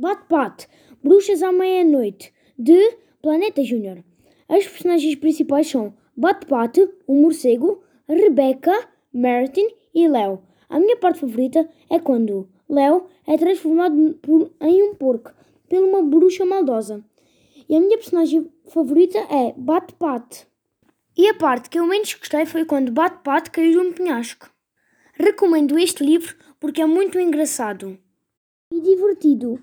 Bate-Bate, Bruxas à Meia-Noite, de Planeta Júnior. As personagens principais são Bate-Bate, o morcego, Rebecca, Martin e Léo. A minha parte favorita é quando Léo é transformado por, em um porco por uma bruxa maldosa. E a minha personagem favorita é Bate Pat. E a parte que eu menos gostei foi quando Bate Pat caiu de um penhasco. Recomendo este livro porque é muito engraçado e divertido.